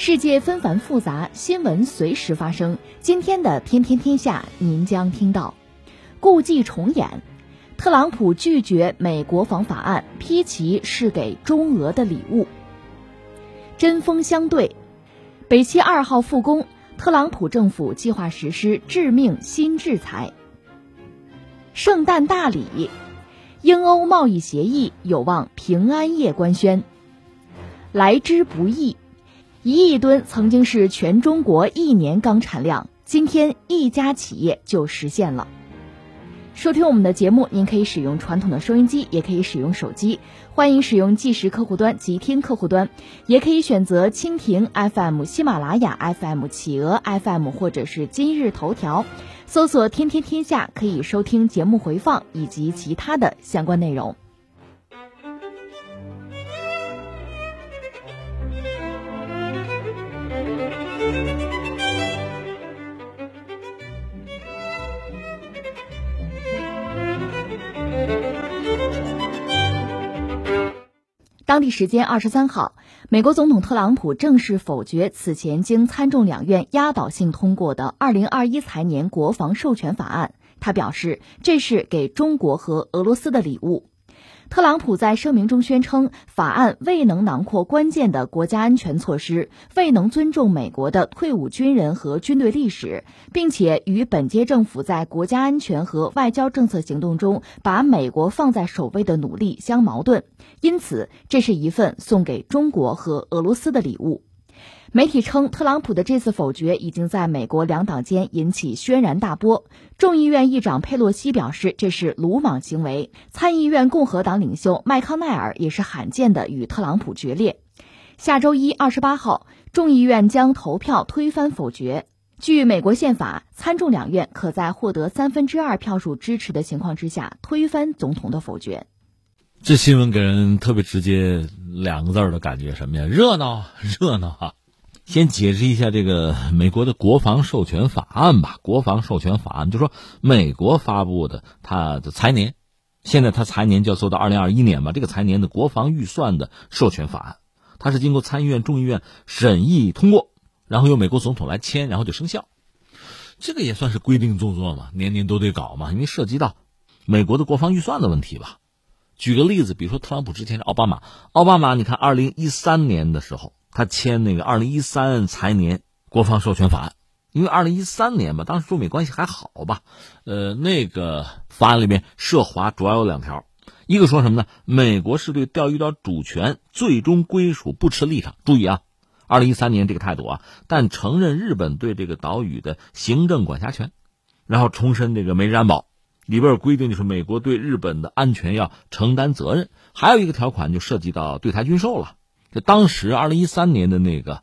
世界纷繁复杂，新闻随时发生。今天的《天天天下》，您将听到：故伎重演，特朗普拒绝美国防法案，批其是给中俄的礼物；针锋相对，北溪二号复工。特朗普政府计划实施致命新制裁。圣诞大礼，英欧贸易协议有望平安夜官宣。来之不易，一亿吨曾经是全中国一年钢产量，今天一家企业就实现了。收听我们的节目，您可以使用传统的收音机，也可以使用手机。欢迎使用即时客户端及听客户端，也可以选择蜻蜓 FM、喜马拉雅 FM、企鹅 FM 或者是今日头条，搜索“天天天下”可以收听节目回放以及其他的相关内容。当地时间二十三号，美国总统特朗普正式否决此前经参众两院压倒性通过的二零二一财年国防授权法案。他表示，这是给中国和俄罗斯的礼物。特朗普在声明中宣称，法案未能囊括关键的国家安全措施，未能尊重美国的退伍军人和军队历史，并且与本届政府在国家安全和外交政策行动中把美国放在首位的努力相矛盾。因此，这是一份送给中国和俄罗斯的礼物。媒体称，特朗普的这次否决已经在美国两党间引起轩然大波。众议院议长佩洛西表示这是鲁莽行为，参议院共和党领袖麦康奈尔也是罕见的与特朗普决裂。下周一二十八号，众议院将投票推翻否决。据美国宪法，参众两院可在获得三分之二票数支持的情况之下推翻总统的否决。这新闻给人特别直接两个字的感觉，什么呀？热闹，热闹啊！先解释一下这个美国的国防授权法案吧。国防授权法案就说美国发布的它的财年，现在它财年就要做到二零二一年嘛。这个财年的国防预算的授权法案，它是经过参议院、众议院审议通过，然后由美国总统来签，然后就生效。这个也算是规定动作嘛，年年都得搞嘛，因为涉及到美国的国防预算的问题吧。举个例子，比如说特朗普之前是奥巴马，奥巴马你看二零一三年的时候。他签那个二零一三财年国防授权法案，因为二零一三年嘛，当时中美关系还好吧？呃，那个法案里面涉华主要有两条，一个说什么呢？美国是对钓鱼岛主权最终归属不持立场。注意啊，二零一三年这个态度啊，但承认日本对这个岛屿的行政管辖权，然后重申这个美日安保里边有规定，就是美国对日本的安全要承担责任。还有一个条款就涉及到对台军售了。当时二零一三年的那个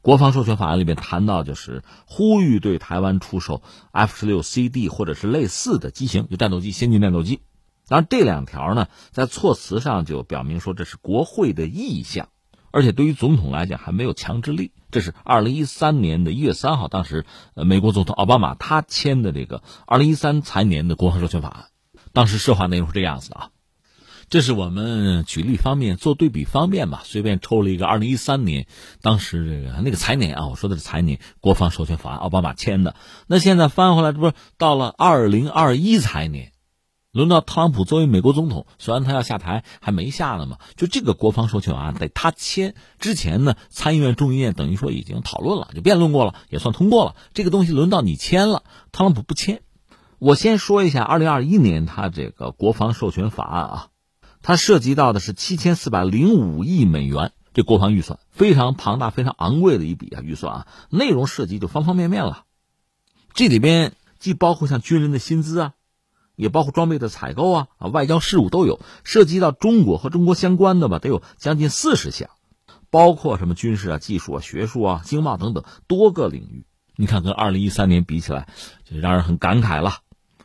国防授权法案里面谈到，就是呼吁对台湾出售 F 十六 CD 或者是类似的机型，就战斗机、先进战斗机。当然，这两条呢，在措辞上就表明说这是国会的意向，而且对于总统来讲还没有强制力。这是二零一三年的一月三号，当时呃美国总统奥巴马他签的这个二零一三财年的国防授权法案，当时涉华内容是这样子的啊。这是我们举例方面做对比方便吧，随便抽了一个二零一三年，当时这个那个财年啊，我说的是财年国防授权法案，奥巴马签的。那现在翻回来，这不是到了二零二一财年，轮到特朗普作为美国总统，虽然他要下台，还没下呢嘛。就这个国防授权法案得他签之前呢，参议院、众议院等于说已经讨论了，就辩论过了，也算通过了。这个东西轮到你签了，特朗普不签。我先说一下二零二一年他这个国防授权法案啊。它涉及到的是七千四百零五亿美元，这国防预算非常庞大、非常昂贵的一笔啊预算啊，内容涉及就方方面面了。这里边既包括像军人的薪资啊，也包括装备的采购啊啊，外交事务都有，涉及到中国和中国相关的吧，得有将近四十项，包括什么军事啊、技术啊、学术啊、经贸等等多个领域。你看跟二零一三年比起来，就让人很感慨了。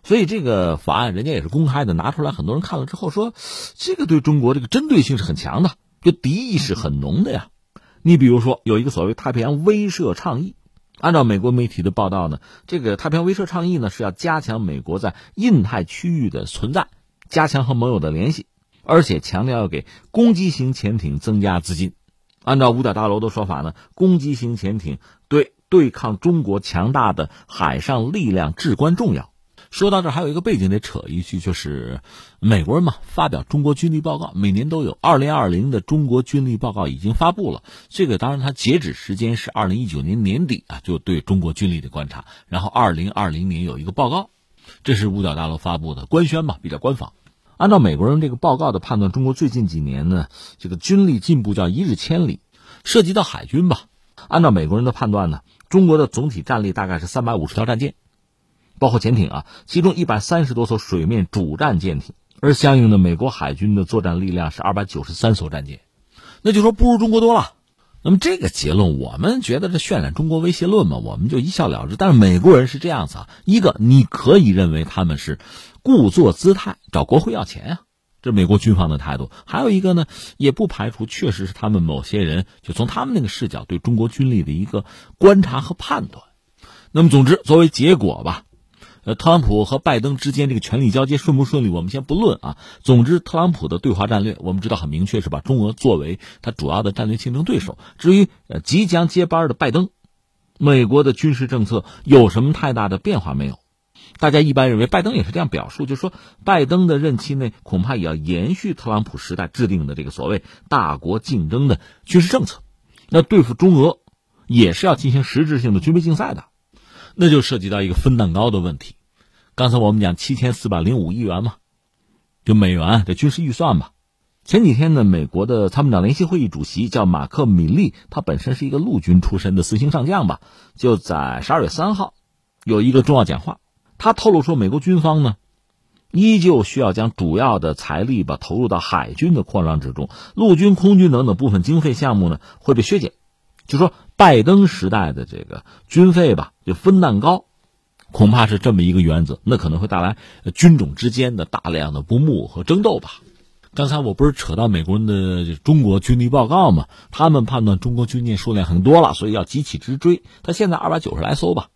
所以这个法案人家也是公开的，拿出来很多人看了之后说，这个对中国这个针对性是很强的，就敌意是很浓的呀。你比如说有一个所谓太平洋威慑倡议，按照美国媒体的报道呢，这个太平洋威慑倡议呢是要加强美国在印太区域的存在，加强和盟友的联系，而且强调要给攻击型潜艇增加资金。按照五角大楼的说法呢，攻击型潜艇对对抗中国强大的海上力量至关重要。说到这，还有一个背景得扯一句，就是美国人嘛，发表中国军力报告，每年都有。二零二零的中国军力报告已经发布了，这个当然它截止时间是二零一九年年底啊，就对中国军力的观察。然后二零二零年有一个报告，这是五角大楼发布的官宣嘛，比较官方。按照美国人这个报告的判断，中国最近几年呢，这个军力进步叫一日千里。涉及到海军吧，按照美国人的判断呢，中国的总体战力大概是三百五十条战舰。包括潜艇啊，其中一百三十多艘水面主战舰艇，而相应的美国海军的作战力量是二百九十三艘战舰，那就说不如中国多了。那么这个结论，我们觉得这渲染中国威胁论嘛，我们就一笑了之。但是美国人是这样子啊，一个你可以认为他们是故作姿态找国会要钱啊，这美国军方的态度；还有一个呢，也不排除确实是他们某些人就从他们那个视角对中国军力的一个观察和判断。那么总之，作为结果吧。特朗普和拜登之间这个权力交接顺不顺利，我们先不论啊。总之，特朗普的对华战略，我们知道很明确，是把中俄作为他主要的战略竞争对手。至于呃即将接班的拜登，美国的军事政策有什么太大的变化没有？大家一般认为，拜登也是这样表述，就是说，拜登的任期内恐怕也要延续特朗普时代制定的这个所谓大国竞争的军事政策。那对付中俄，也是要进行实质性的军备竞赛的。那就涉及到一个分蛋糕的问题。刚才我们讲七千四百零五亿元嘛，就美元这军事预算吧。前几天呢，美国的参谋长联席会议主席叫马克·米利，他本身是一个陆军出身的四星上将吧，就在十二月三号有一个重要讲话。他透露说，美国军方呢依旧需要将主要的财力吧投入到海军的扩张之中，陆军、空军等等部分经费项目呢会被削减。就说拜登时代的这个军费吧，就分蛋糕，恐怕是这么一个原则，那可能会带来军种之间的大量的不睦和争斗吧。刚才我不是扯到美国人的中国军力报告吗？他们判断中国军舰数量很多了，所以要急起直追。他现在二百九十来艘吧，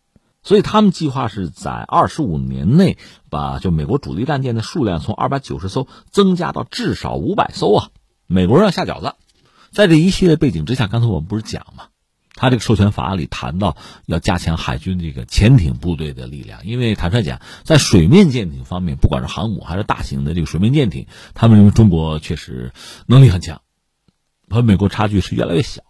所以他们计划是在二十五年内把就美国主力战舰的数量从二百九十艘增加到至少五百艘啊！美国人要下饺子。在这一系列背景之下，刚才我们不是讲吗？他这个授权法案里谈到要加强海军这个潜艇部队的力量，因为坦率讲，在水面舰艇方面，不管是航母还是大型的这个水面舰艇，他们认为中国确实能力很强，和美国差距是越来越小。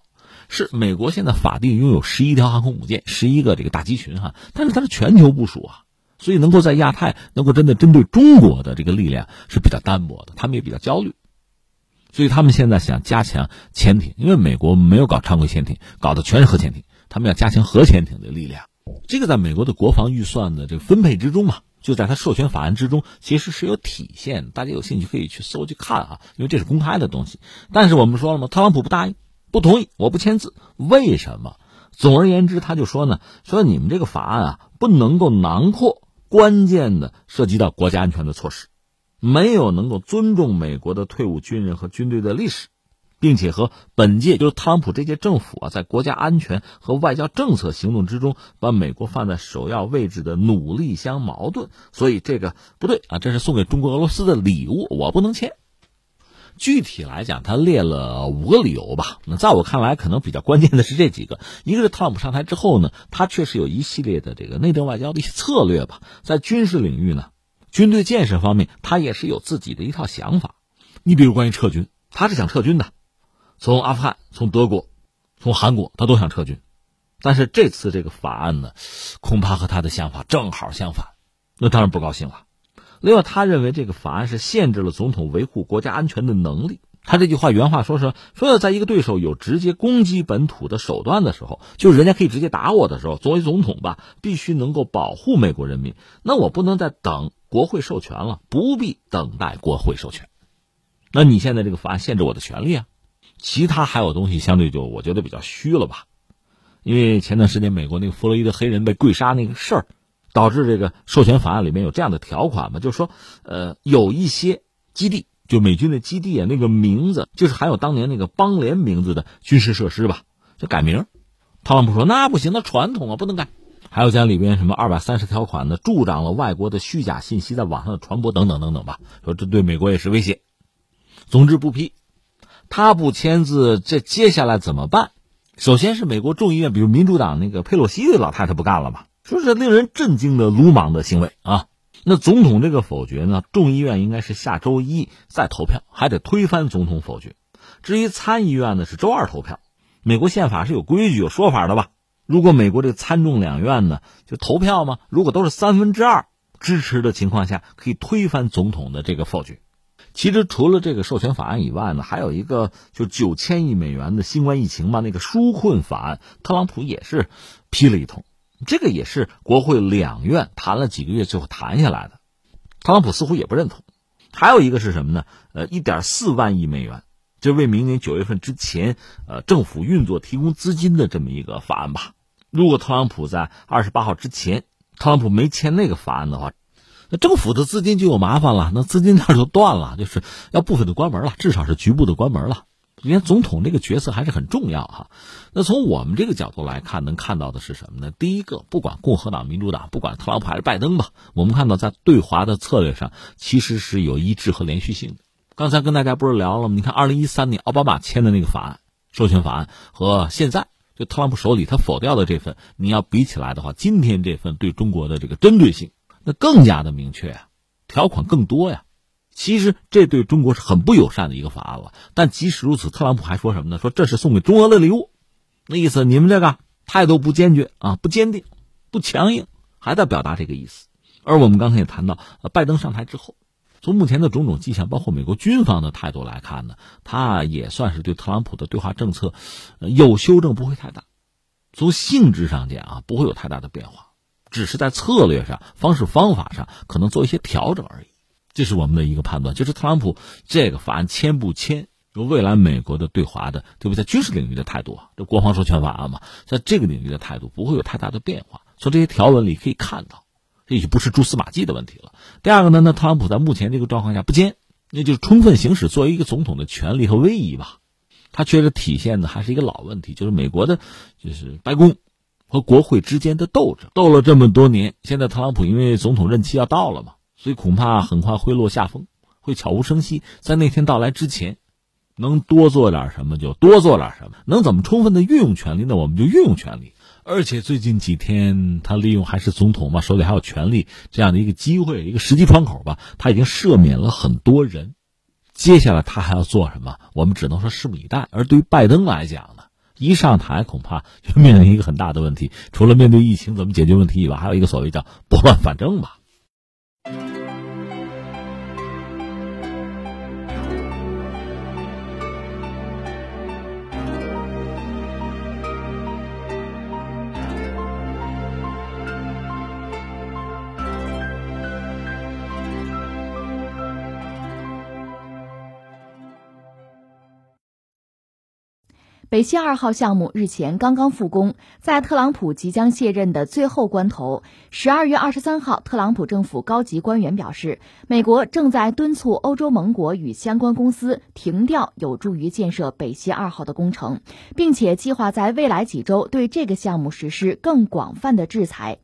是美国现在法定拥有十一条航空母舰，十一个这个大机群哈，但是它是全球部署啊，所以能够在亚太能够真的针对中国的这个力量是比较单薄的，他们也比较焦虑。所以他们现在想加强潜艇，因为美国没有搞常规潜艇，搞的全是核潜艇，他们要加强核潜艇的力量。这个在美国的国防预算的这个分配之中嘛，就在他授权法案之中，其实是有体现。大家有兴趣可以去搜去看啊，因为这是公开的东西。但是我们说了嘛，特朗普不答应，不同意，我不签字。为什么？总而言之，他就说呢，说你们这个法案啊，不能够囊括关键的涉及到国家安全的措施。没有能够尊重美国的退伍军人和军队的历史，并且和本届就是特朗普这届政府啊，在国家安全和外交政策行动之中把美国放在首要位置的努力相矛盾，所以这个不对啊！这是送给中国俄罗斯的礼物，我不能签。具体来讲，他列了五个理由吧。那在我看来，可能比较关键的是这几个：一个是特朗普上台之后呢，他确实有一系列的这个内政外交的一些策略吧，在军事领域呢。军队建设方面，他也是有自己的一套想法。你比如关于撤军，他是想撤军的，从阿富汗、从德国、从韩国，他都想撤军。但是这次这个法案呢，恐怕和他的想法正好相反，那当然不高兴了。另外，他认为这个法案是限制了总统维护国家安全的能力。他这句话原话说是说要在一个对手有直接攻击本土的手段的时候，就是人家可以直接打我的时候，作为总统吧，必须能够保护美国人民。那我不能再等。国会授权了，不必等待国会授权。那你现在这个法案限制我的权利啊？其他还有东西相对就我觉得比较虚了吧？因为前段时间美国那个弗洛伊德黑人被跪杀那个事儿，导致这个授权法案里面有这样的条款嘛，就是说，呃，有一些基地，就美军的基地啊，那个名字就是含有当年那个邦联名字的军事设施吧，就改名。特朗普说那不行，那传统啊不能改。还有将里边什么二百三十条款呢，助长了外国的虚假信息在网上的传播等等等等吧，说这对美国也是威胁。总之不批，他不签字，这接下来怎么办？首先是美国众议院，比如民主党那个佩洛西的老太太不干了嘛，说是令人震惊的鲁莽的行为啊。那总统这个否决呢，众议院应该是下周一再投票，还得推翻总统否决。至于参议院呢，是周二投票。美国宪法是有规矩、有说法的吧？如果美国这个参众两院呢，就投票嘛，如果都是三分之二支持的情况下，可以推翻总统的这个否决。其实除了这个授权法案以外呢，还有一个就九千亿美元的新冠疫情嘛那个纾困法案，特朗普也是批了一通，这个也是国会两院谈了几个月最后谈下来的。特朗普似乎也不认同。还有一个是什么呢？呃，一点四万亿美元。就为明年九月份之前，呃，政府运作提供资金的这么一个法案吧。如果特朗普在二十八号之前，特朗普没签那个法案的话，那政府的资金就有麻烦了，那资金链就断了，就是要部分的关门了，至少是局部的关门了。连总统这个角色还是很重要哈。那从我们这个角度来看，能看到的是什么呢？第一个，不管共和党、民主党，不管特朗普还是拜登吧，我们看到在对华的策略上其实是有一致和连续性的。刚才跟大家不是聊了吗？你看，二零一三年奥巴马签的那个法案，授权法案和现在就特朗普手里他否掉的这份，你要比起来的话，今天这份对中国的这个针对性，那更加的明确啊，条款更多呀。其实这对中国是很不友善的一个法案了。但即使如此，特朗普还说什么呢？说这是送给中俄的礼物，那意思你们这个态度不坚决啊，不坚定，不强硬，还在表达这个意思。而我们刚才也谈到，拜登上台之后。从目前的种种迹象，包括美国军方的态度来看呢，他也算是对特朗普的对华政策有修正，不会太大。从性质上讲啊，不会有太大的变化，只是在策略上、方式方法上可能做一些调整而已。这是我们的一个判断，就是特朗普这个法案签不签，未来美国的对华的，对不对？在军事领域的态度啊，这国防授权法案嘛，在这个领域的态度不会有太大的变化。从这些条文里可以看到。这就不是蛛丝马迹的问题了。第二个呢，那特朗普在目前这个状况下不签，那就是充分行使作为一个总统的权利和威仪吧。他确实体现的还是一个老问题，就是美国的，就是白宫和国会之间的斗争，斗了这么多年。现在特朗普因为总统任期要到了嘛，所以恐怕很快会落下风，会悄无声息。在那天到来之前，能多做点什么就多做点什么，能怎么充分的运用权利，那我们就运用权利。而且最近几天，他利用还是总统嘛，手里还有权力这样的一个机会，一个时机窗口吧，他已经赦免了很多人。接下来他还要做什么？我们只能说拭目以待。而对于拜登来讲呢，一上台恐怕就面临一个很大的问题，除了面对疫情怎么解决问题以外，还有一个所谓叫拨乱反正吧。北溪二号项目日前刚刚复工，在特朗普即将卸任的最后关头，十二月二十三号，特朗普政府高级官员表示，美国正在敦促欧洲盟国与相关公司停掉有助于建设北溪二号的工程，并且计划在未来几周对这个项目实施更广泛的制裁。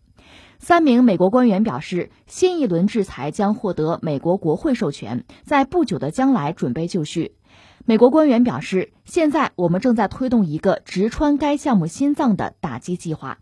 三名美国官员表示，新一轮制裁将获得美国国会授权，在不久的将来准备就绪。美国官员表示，现在我们正在推动一个直穿该项目心脏的打击计划。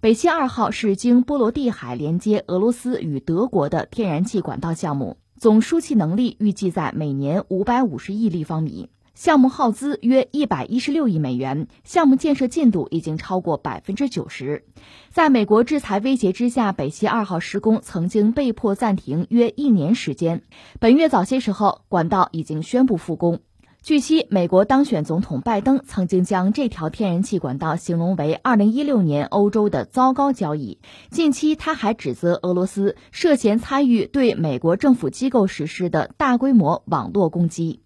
北溪二号是经波罗的海连接俄罗斯与德国的天然气管道项目，总输气能力预计在每年五百五十亿立方米，项目耗资约一百一十六亿美元，项目建设进度已经超过百分之九十。在美国制裁威胁之下，北溪二号施工曾经被迫暂停约一年时间。本月早些时候，管道已经宣布复工。据悉，美国当选总统拜登曾经将这条天然气管道形容为2016年欧洲的糟糕交易。近期，他还指责俄罗斯涉嫌参与对美国政府机构实施的大规模网络攻击。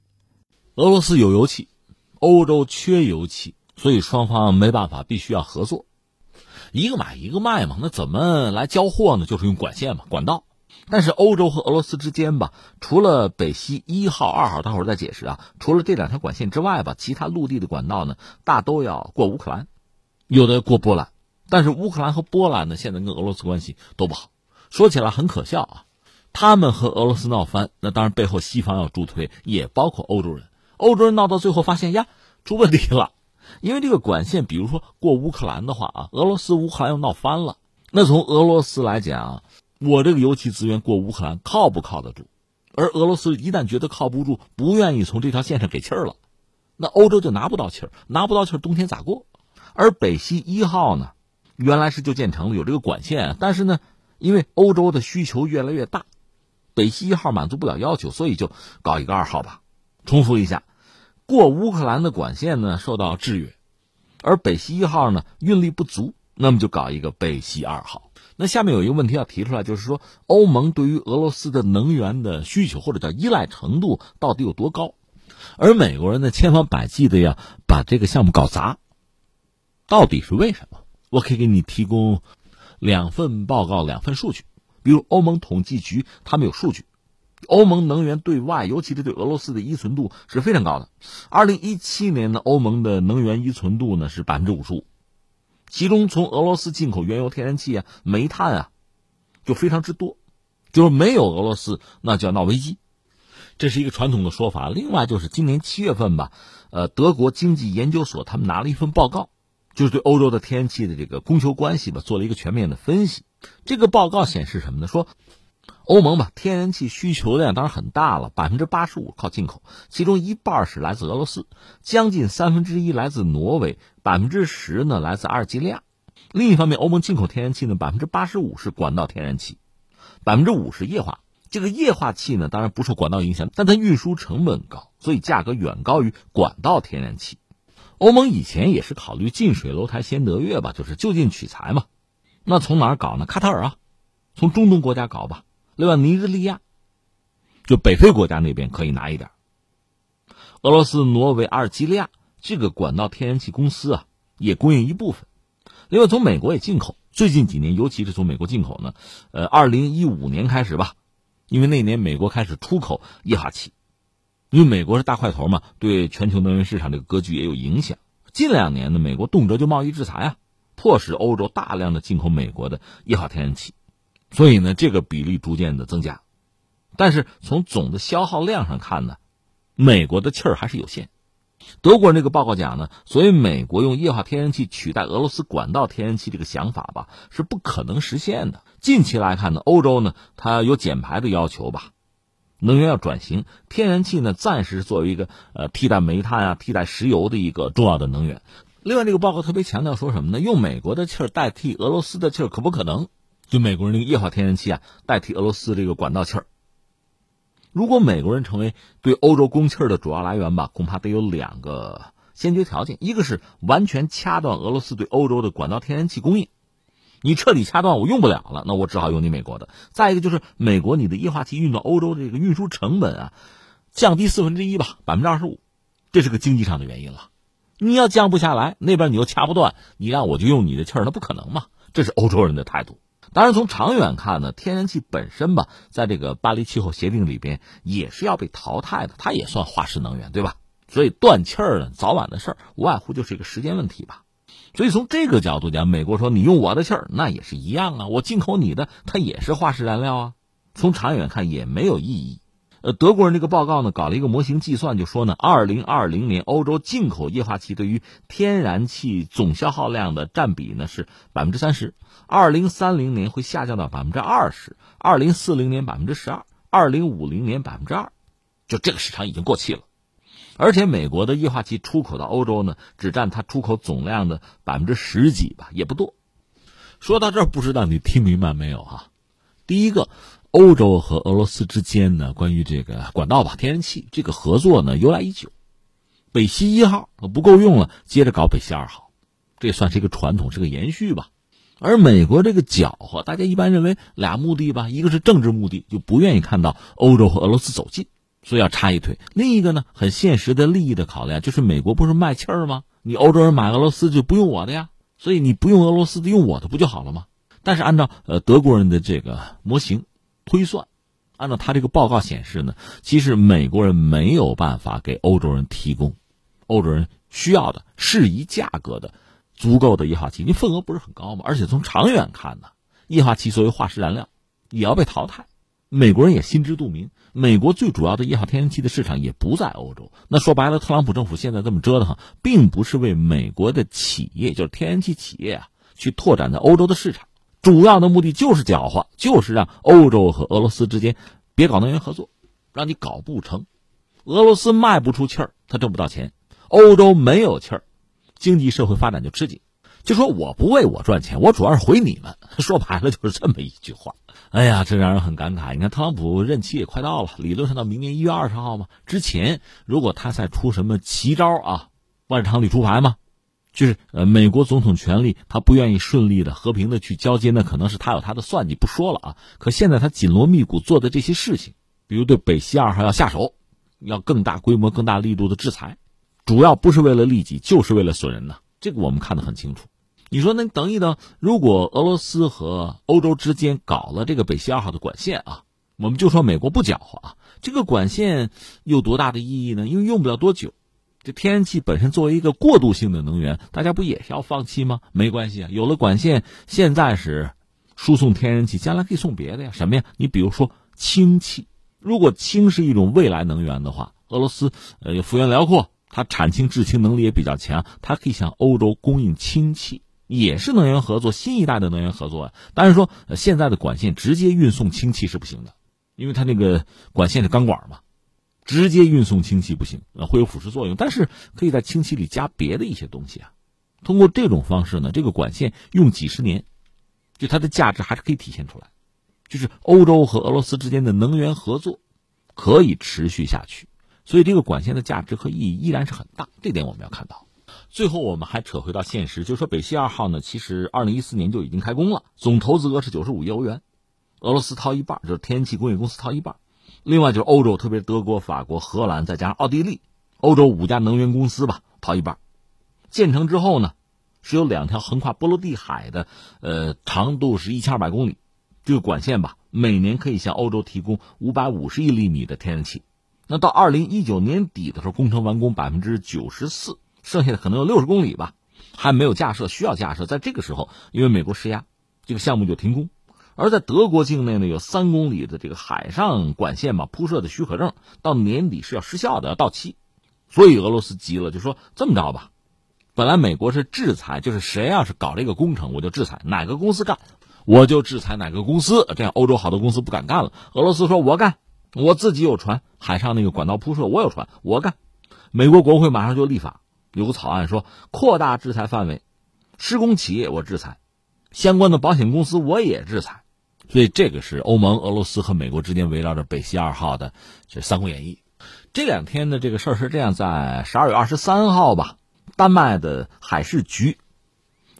俄罗斯有油气，欧洲缺油气，所以双方没办法，必须要合作，一个买一个卖嘛。那怎么来交货呢？就是用管线嘛，管道。但是欧洲和俄罗斯之间吧，除了北溪一号、二号，待会儿再解释啊。除了这两条管线之外吧，其他陆地的管道呢，大都要过乌克兰，有的过波兰。但是乌克兰和波兰呢，现在跟俄罗斯关系都不好。说起来很可笑啊，他们和俄罗斯闹翻，那当然背后西方要助推，也包括欧洲人。欧洲人闹到最后发现呀，出问题了，因为这个管线，比如说过乌克兰的话啊，俄罗斯乌克兰又闹翻了。那从俄罗斯来讲。我这个油气资源过乌克兰靠不靠得住？而俄罗斯一旦觉得靠不住，不愿意从这条线上给气儿了，那欧洲就拿不到气儿，拿不到气儿，冬天咋过？而北溪一号呢，原来是就建成了有这个管线，但是呢，因为欧洲的需求越来越大，北溪一号满足不了要求，所以就搞一个二号吧。重复一下，过乌克兰的管线呢受到制约，而北溪一号呢运力不足，那么就搞一个北溪二号。那下面有一个问题要提出来，就是说欧盟对于俄罗斯的能源的需求或者叫依赖程度到底有多高？而美国人呢千方百计的要把这个项目搞砸，到底是为什么？我可以给你提供两份报告，两份数据。比如欧盟统计局他们有数据，欧盟能源对外，尤其是对俄罗斯的依存度是非常高的。二零一七年的欧盟的能源依存度呢是百分之五十五。其中，从俄罗斯进口原油、天然气啊、煤炭啊，就非常之多，就是没有俄罗斯，那叫闹危机。这是一个传统的说法。另外，就是今年七月份吧，呃，德国经济研究所他们拿了一份报告，就是对欧洲的天然气的这个供求关系吧，做了一个全面的分析。这个报告显示什么呢？说。欧盟吧，天然气需求量当然很大了，百分之八十五靠进口，其中一半是来自俄罗斯，将近三分之一来自挪威，百分之十呢来自阿尔及利亚。另一方面，欧盟进口天然气呢，百分之八十五是管道天然气，百分之五是液化。这个液化气呢，当然不受管道影响，但它运输成本高，所以价格远高于管道天然气。欧盟以前也是考虑近水楼台先得月吧，就是就近取材嘛。那从哪儿搞呢？卡塔尔啊，从中东国家搞吧。另外，尼日利亚，就北非国家那边可以拿一点。俄罗斯、挪威、阿尔及利亚这个管道天然气公司啊，也供应一部分。另外，从美国也进口。最近几年，尤其是从美国进口呢，呃，二零一五年开始吧，因为那年美国开始出口液化气，因为美国是大块头嘛，对全球能源市场这个格局也有影响。近两年呢，美国动辄就贸易制裁啊，迫使欧洲大量的进口美国的液化天然气。所以呢，这个比例逐渐的增加，但是从总的消耗量上看呢，美国的气儿还是有限。德国人这个报告讲呢，所以美国用液化天然气取代俄罗斯管道天然气这个想法吧，是不可能实现的。近期来看呢，欧洲呢，它有减排的要求吧，能源要转型，天然气呢，暂时作为一个呃替代煤炭啊、替代石油的一个重要的能源。另外，这个报告特别强调说什么呢？用美国的气儿代替俄罗斯的气儿，可不可能？就美国人那个液化天然气啊，代替俄罗斯这个管道气儿。如果美国人成为对欧洲供气儿的主要来源吧，恐怕得有两个先决条件：一个是完全掐断俄罗斯对欧洲的管道天然气供应，你彻底掐断，我用不了了，那我只好用你美国的；再一个就是美国你的液化气运到欧洲这个运输成本啊，降低四分之一吧，百分之二十五，这是个经济上的原因了。你要降不下来，那边你又掐不断，你让我就用你的气儿，那不可能嘛？这是欧洲人的态度。当然，从长远看呢，天然气本身吧，在这个巴黎气候协定里边也是要被淘汰的，它也算化石能源，对吧？所以断气儿呢，早晚的事儿，无外乎就是一个时间问题吧。所以从这个角度讲，美国说你用我的气儿，那也是一样啊，我进口你的，它也是化石燃料啊。从长远看也没有意义。呃，德国人这个报告呢，搞了一个模型计算，就说呢，二零二零年欧洲进口液化气对于天然气总消耗量的占比呢是百分之三十，二零三零年会下降到百分之二十，二零四零年百分之十二，二零五零年百分之二，就这个市场已经过气了。而且美国的液化气出口到欧洲呢，只占它出口总量的百分之十几吧，也不多。说到这儿，不知道你听明白没有啊？第一个。欧洲和俄罗斯之间呢，关于这个管道吧，天然气这个合作呢由来已久。北溪一号不够用了，接着搞北溪二号，这算是一个传统，是个延续吧。而美国这个搅和，大家一般认为俩目的吧，一个是政治目的，就不愿意看到欧洲和俄罗斯走近；所以要插一腿。另一个呢，很现实的利益的考量，就是美国不是卖气儿吗？你欧洲人买俄罗斯就不用我的呀，所以你不用俄罗斯的，用我的不就好了吗？但是按照呃德国人的这个模型推算，按照他这个报告显示呢，其实美国人没有办法给欧洲人提供欧洲人需要的适宜价格的足够的液化气，因为份额不是很高嘛。而且从长远看呢，液化气作为化石燃料也要被淘汰，美国人也心知肚明。美国最主要的液化天然气的市场也不在欧洲。那说白了，特朗普政府现在这么折腾，并不是为美国的企业，就是天然气企业啊，去拓展在欧洲的市场。主要的目的就是搅和，就是让欧洲和俄罗斯之间别搞能源合作，让你搞不成。俄罗斯卖不出气儿，他挣不到钱；欧洲没有气儿，经济社会发展就吃紧。就说我不为我赚钱，我主要是回你们。说白了就是这么一句话。哎呀，这让人很感慨。你看，特朗普任期也快到了，理论上到明年一月二十号嘛。之前如果他再出什么奇招啊，万事常理出牌嘛。就是呃，美国总统权力他不愿意顺利的和平的去交接，那可能是他有他的算计，不说了啊。可现在他紧锣密鼓做的这些事情，比如对北溪二号要下手，要更大规模、更大力度的制裁，主要不是为了利己，就是为了损人呢。这个我们看得很清楚。你说那等一等，如果俄罗斯和欧洲之间搞了这个北溪二号的管线啊，我们就说美国不搅和啊，这个管线有多大的意义呢？因为用不了多久。这天然气本身作为一个过渡性的能源，大家不也是要放弃吗？没关系啊，有了管线，现在是输送天然气，将来可以送别的呀。什么呀？你比如说氢气，如果氢是一种未来能源的话，俄罗斯呃幅员辽阔，它产氢制氢能力也比较强，它可以向欧洲供应氢气，也是能源合作，新一代的能源合作啊。但是说现在的管线直接运送氢气是不行的，因为它那个管线是钢管嘛。直接运送氢气不行，会有腐蚀作用。但是可以在氢气里加别的一些东西啊。通过这种方式呢，这个管线用几十年，就它的价值还是可以体现出来。就是欧洲和俄罗斯之间的能源合作可以持续下去，所以这个管线的价值和意义依然是很大。这点我们要看到。最后我们还扯回到现实，就是说北溪二号呢，其实二零一四年就已经开工了，总投资额是九十五亿欧元，俄罗斯掏一半，就是天然气工业公司掏一半。另外就是欧洲，特别德国、法国、荷兰，再加上奥地利，欧洲五家能源公司吧，掏一半。建成之后呢，是有两条横跨波罗的海的，呃，长度是一千二百公里，这个管线吧，每年可以向欧洲提供五百五十亿立米的天然气。那到二零一九年底的时候，工程完工百分之九十四，剩下的可能有六十公里吧，还没有架设，需要架设。在这个时候，因为美国施压，这个项目就停工。而在德国境内呢，有三公里的这个海上管线嘛，铺设的许可证到年底是要失效的，要到期，所以俄罗斯急了，就说这么着吧，本来美国是制裁，就是谁要是搞这个工程，我就制裁哪个公司干，我就制裁哪个公司，这样欧洲好多公司不敢干了。俄罗斯说我干，我自己有船，海上那个管道铺设我有船，我干。美国国会马上就立法，有个草案说扩大制裁范围，施工企业我制裁，相关的保险公司我也制裁。所以这个是欧盟、俄罗斯和美国之间围绕着北溪二号的这《三国演义》。这两天的这个事儿是这样：在十二月二十三号吧，丹麦的海事局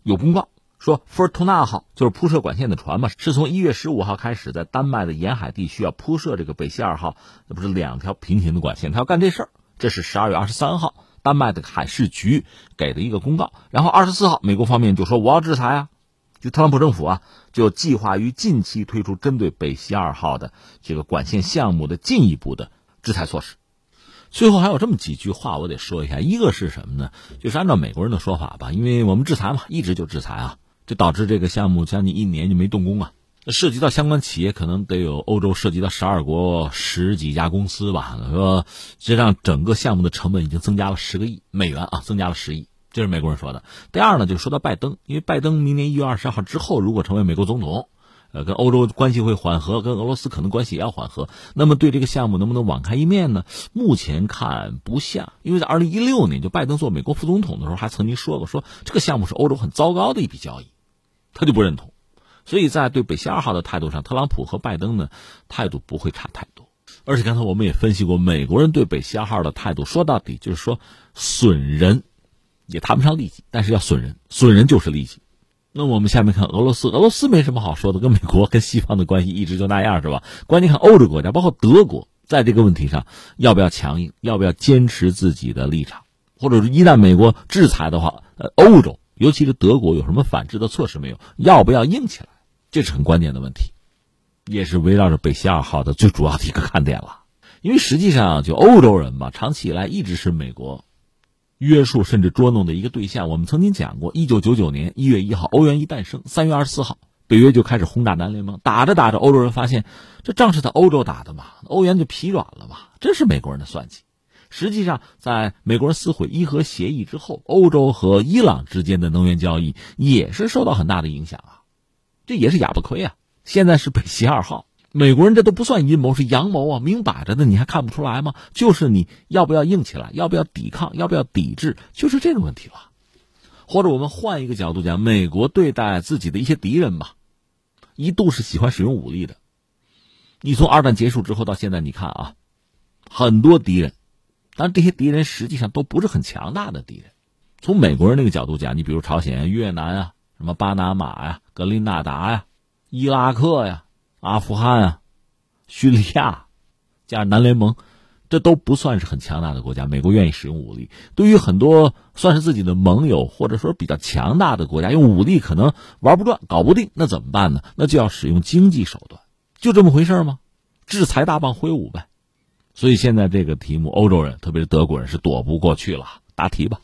有公告说，Fortuna 号就是铺设管线的船嘛，是从一月十五号开始在丹麦的沿海地区要铺设这个北溪二号，那不是两条平行的管线，他要干这事儿。这是十二月二十三号，丹麦的海事局给的一个公告。然后二十四号，美国方面就说我要制裁啊。就特朗普政府啊，就计划于近期推出针对北溪二号的这个管线项目的进一步的制裁措施。最后还有这么几句话，我得说一下。一个是什么呢？就是按照美国人的说法吧，因为我们制裁嘛，一直就制裁啊，这导致这个项目将近一年就没动工啊。涉及到相关企业，可能得有欧洲涉及到十二国十几家公司吧。说这让整个项目的成本已经增加了十个亿美元啊，增加了十亿。这是美国人说的。第二呢，就说到拜登，因为拜登明年一月二十号之后，如果成为美国总统，呃，跟欧洲关系会缓和，跟俄罗斯可能关系也要缓和。那么对这个项目能不能网开一面呢？目前看不像，因为在二零一六年，就拜登做美国副总统的时候，还曾经说过，说这个项目是欧洲很糟糕的一笔交易，他就不认同。所以在对北溪二号的态度上，特朗普和拜登呢态度不会差太多。而且刚才我们也分析过，美国人对北溪二号的态度，说到底就是说损人。也谈不上利己，但是要损人，损人就是利己。那我们下面看俄罗斯，俄罗斯没什么好说的，跟美国、跟西方的关系一直就那样，是吧？关键看欧洲国家，包括德国，在这个问题上，要不要强硬？要不要坚持自己的立场？或者是一旦美国制裁的话，呃，欧洲，尤其是德国，有什么反制的措施没有？要不要硬起来？这是很关键的问题，也是围绕着北溪二号的最主要的一个看点了。因为实际上，就欧洲人吧，长期以来一直是美国约束甚至捉弄的一个对象。我们曾经讲过，一九九九年一月一号，欧元一诞生，三月二十四号。北约就开始轰炸南联盟，打着打着，欧洲人发现这仗是在欧洲打的嘛，欧元就疲软了嘛，这是美国人的算计。实际上，在美国人撕毁伊核协议之后，欧洲和伊朗之间的能源交易也是受到很大的影响啊，这也是哑巴亏啊。现在是北溪二号，美国人这都不算阴谋，是阳谋啊，明摆着的，你还看不出来吗？就是你要不要硬起来，要不要抵抗，要不要抵制，就是这个问题了。或者我们换一个角度讲，美国对待自己的一些敌人吧。一度是喜欢使用武力的，你从二战结束之后到现在，你看啊，很多敌人，但这些敌人实际上都不是很强大的敌人。从美国人那个角度讲，你比如朝鲜、越南啊，什么巴拿马呀、格林纳达呀、伊拉克呀、阿富汗啊、叙利亚，加上南联盟。这都不算是很强大的国家，美国愿意使用武力。对于很多算是自己的盟友或者说比较强大的国家，用武力可能玩不转、搞不定，那怎么办呢？那就要使用经济手段，就这么回事吗？制裁大棒挥舞呗。所以现在这个题目，欧洲人，特别是德国人是躲不过去了。答题吧。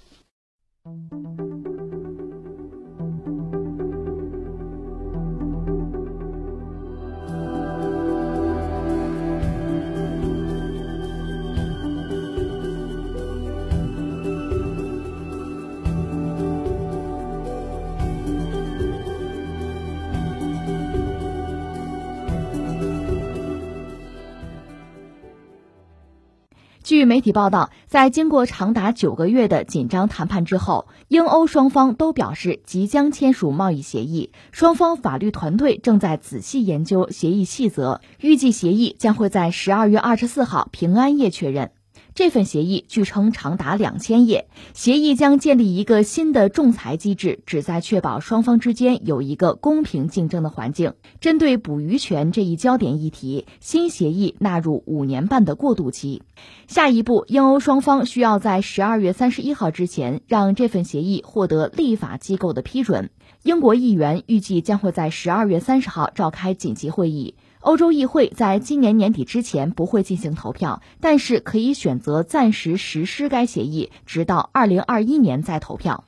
媒体报道，在经过长达九个月的紧张谈判之后，英欧双方都表示即将签署贸易协议。双方法律团队正在仔细研究协议细则，预计协议将会在十二月二十四号平安夜确认。这份协议据称长达两千页，协议将建立一个新的仲裁机制，旨在确保双方之间有一个公平竞争的环境。针对捕鱼权这一焦点议题，新协议纳入五年半的过渡期。下一步，英欧双方需要在十二月三十一号之前让这份协议获得立法机构的批准。英国议员预计将会在十二月三十号召开紧急会议。欧洲议会在今年年底之前不会进行投票，但是可以选择暂时实施该协议，直到二零二一年再投票。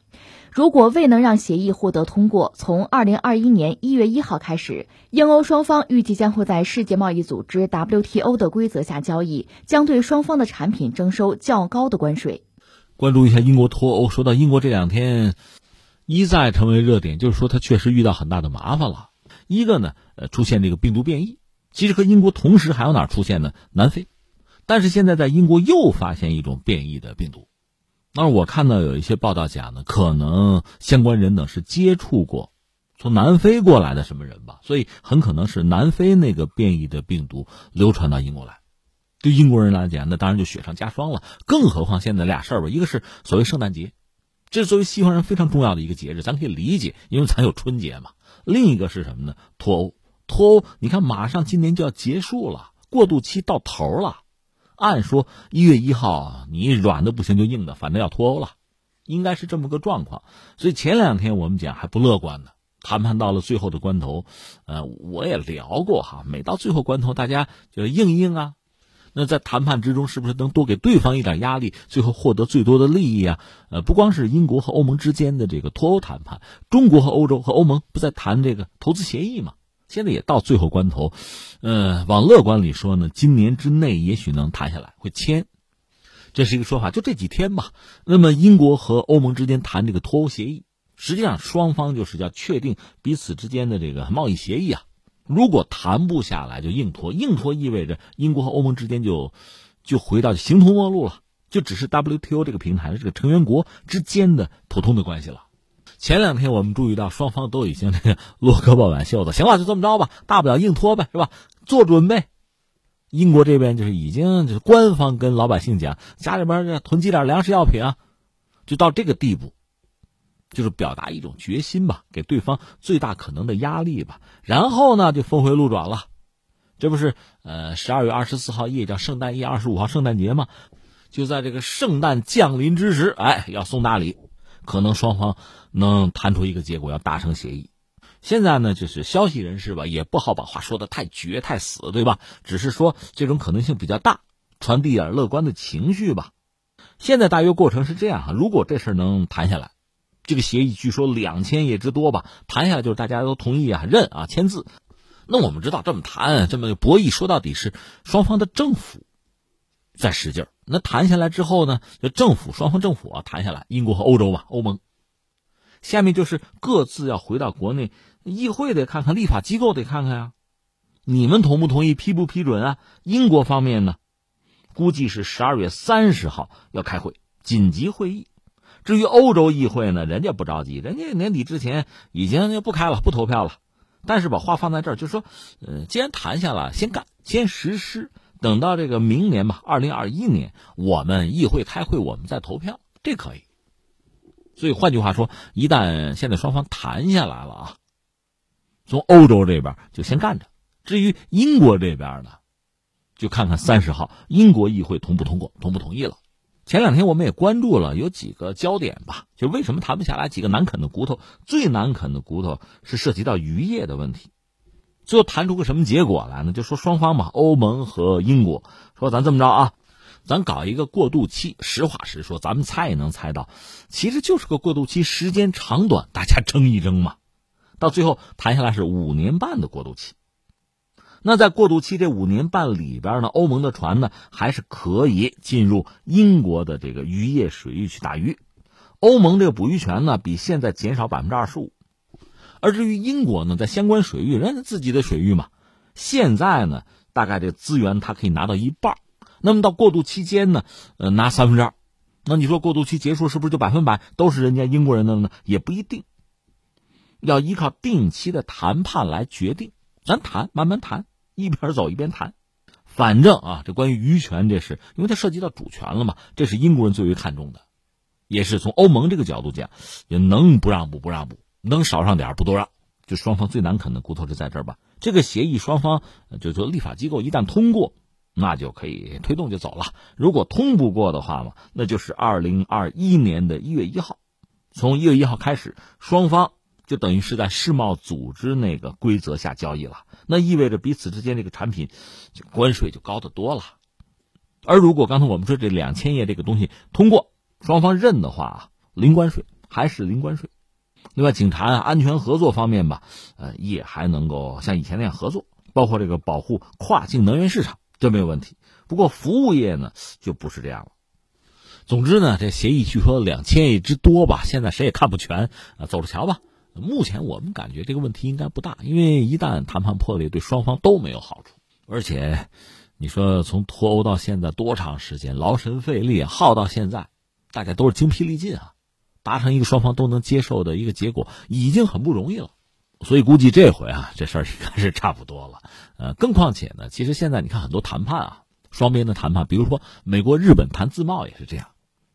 如果未能让协议获得通过，从二零二一年一月一号开始，英欧双方预计将会在世界贸易组织 WTO 的规则下交易，将对双方的产品征收较高的关税。关注一下英国脱欧。说到英国这两天一再成为热点，就是说它确实遇到很大的麻烦了。一个呢，呃，出现这个病毒变异。其实和英国同时还有哪出现呢？南非，但是现在在英国又发现一种变异的病毒。那我看到有一些报道讲呢，可能相关人等是接触过从南非过来的什么人吧，所以很可能是南非那个变异的病毒流传到英国来。对英国人来讲，那当然就雪上加霜了。更何况现在俩事儿吧，一个是所谓圣诞节，这作为西方人非常重要的一个节日，咱可以理解，因为咱有春节嘛。另一个是什么呢？脱欧。脱欧，你看，马上今年就要结束了，过渡期到头了。按说一月一号，你软的不行就硬的，反正要脱欧了，应该是这么个状况。所以前两天我们讲还不乐观呢，谈判到了最后的关头，呃，我也聊过哈，每到最后关头，大家就硬硬啊。那在谈判之中，是不是能多给对方一点压力，最后获得最多的利益啊？呃，不光是英国和欧盟之间的这个脱欧谈判，中国和欧洲和欧盟不在谈这个投资协议吗？现在也到最后关头，呃，往乐观里说呢，今年之内也许能谈下来，会签，这是一个说法。就这几天吧。那么英国和欧盟之间谈这个脱欧协议，实际上双方就是要确定彼此之间的这个贸易协议啊。如果谈不下来，就硬脱，硬脱意味着英国和欧盟之间就就回到形同陌路了，就只是 WTO 这个平台的这个成员国之间的普通的关系了。前两天我们注意到，双方都已经这个落胳膊挽袖子，行了，就这么着吧，大不了硬拖呗，是吧？做准备。英国这边就是已经就是官方跟老百姓讲，家里边囤积点粮食药品啊，就到这个地步，就是表达一种决心吧，给对方最大可能的压力吧。然后呢，就峰回路转了，这不是呃十二月二十四号夜叫圣诞夜，二十五号圣诞节嘛？就在这个圣诞降临之时，哎，要送大礼，可能双方能谈出一个结果，要达成协议。现在呢，就是消息人士吧，也不好把话说的太绝太死，对吧？只是说这种可能性比较大，传递点乐观的情绪吧。现在大约过程是这样哈，如果这事儿能谈下来，这个协议据说两千页之多吧，谈下来就是大家都同意啊，认啊，签字。那我们知道这么谈这么博弈，说到底是双方的政府在使劲儿。那谈下来之后呢，就政府双方政府啊谈下来，英国和欧洲吧，欧盟。下面就是各自要回到国内，议会得看看，立法机构得看看呀，你们同不同意，批不批准啊？英国方面呢，估计是十二月三十号要开会，紧急会议。至于欧洲议会呢，人家不着急，人家年底之前已经就不开了，不投票了。但是把话放在这儿，就说，呃，既然谈下来，先干，先实施，等到这个明年吧，二零二一年，我们议会开会，我们再投票，这可以。所以换句话说，一旦现在双方谈下来了啊，从欧洲这边就先干着。至于英国这边呢，就看看三十号英国议会同不通过，同不同意了。前两天我们也关注了，有几个焦点吧，就为什么谈不下来，几个难啃的骨头。最难啃的骨头是涉及到渔业的问题。最后谈出个什么结果来呢？就说双方吧，欧盟和英国说，咱这么着啊。咱搞一个过渡期，实话实说，咱们猜也能猜到，其实就是个过渡期，时间长短大家争一争嘛。到最后谈下来是五年半的过渡期。那在过渡期这五年半里边呢，欧盟的船呢还是可以进入英国的这个渔业水域去打鱼，欧盟这个捕鱼权呢比现在减少百分之二十五。而至于英国呢，在相关水域，人家自己的水域嘛，现在呢大概这资源它可以拿到一半。那么到过渡期间呢，呃，拿三分之二，那你说过渡期结束是不是就百分百都是人家英国人的了呢？也不一定，要依靠定期的谈判来决定。咱谈，慢慢谈，一边走一边谈。反正啊，这关于渔权这事，因为它涉及到主权了嘛，这是英国人最为看重的，也是从欧盟这个角度讲，也能不让步不让步，能少让点不多让。就双方最难啃的骨头就在这儿吧。这个协议双方就说立法机构一旦通过。那就可以推动就走了。如果通不过的话嘛，那就是二零二一年的一月一号，从一月一号开始，双方就等于是在世贸组织那个规则下交易了。那意味着彼此之间这个产品就关税就高得多了。而如果刚才我们说这两千页这个东西通过，双方认的话，零关税还是零关税。另外，警察啊、安全合作方面吧，呃，也还能够像以前那样合作，包括这个保护跨境能源市场。这没有问题，不过服务业呢就不是这样了。总之呢，这协议据说两千亿之多吧，现在谁也看不全啊，走着瞧吧。目前我们感觉这个问题应该不大，因为一旦谈判破裂，对双方都没有好处。而且，你说从脱欧到现在多长时间，劳神费力耗到现在，大家都是精疲力尽啊，达成一个双方都能接受的一个结果，已经很不容易了。所以估计这回啊，这事儿应该是差不多了。呃，更况且呢，其实现在你看很多谈判啊，双边的谈判，比如说美国、日本谈自贸也是这样。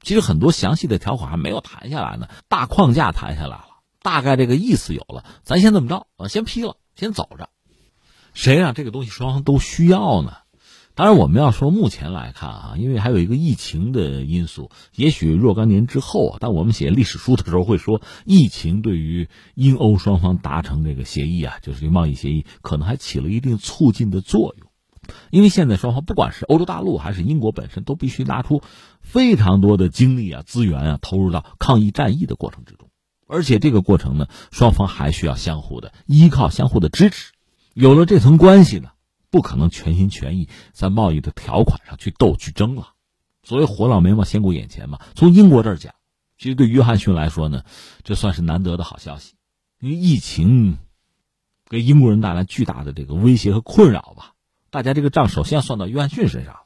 其实很多详细的条款还没有谈下来呢，大框架谈下来了，大概这个意思有了，咱先这么着呃，先批了，先走着。谁让这个东西双方都需要呢？当然，我们要说目前来看啊，因为还有一个疫情的因素，也许若干年之后，但我们写历史书的时候会说，疫情对于英欧双方达成这个协议啊，就是这贸易协议，可能还起了一定促进的作用。因为现在双方不管是欧洲大陆还是英国本身，都必须拿出非常多的精力啊、资源啊，投入到抗疫战役的过程之中，而且这个过程呢，双方还需要相互的依靠、相互的支持。有了这层关系呢。不可能全心全意在贸易的条款上去斗去争了。所谓活老眉毛先顾眼前嘛。从英国这儿讲，其实对约翰逊来说呢，这算是难得的好消息，因为疫情给英国人带来巨大的这个威胁和困扰吧。大家这个账首先要算到约翰逊身上。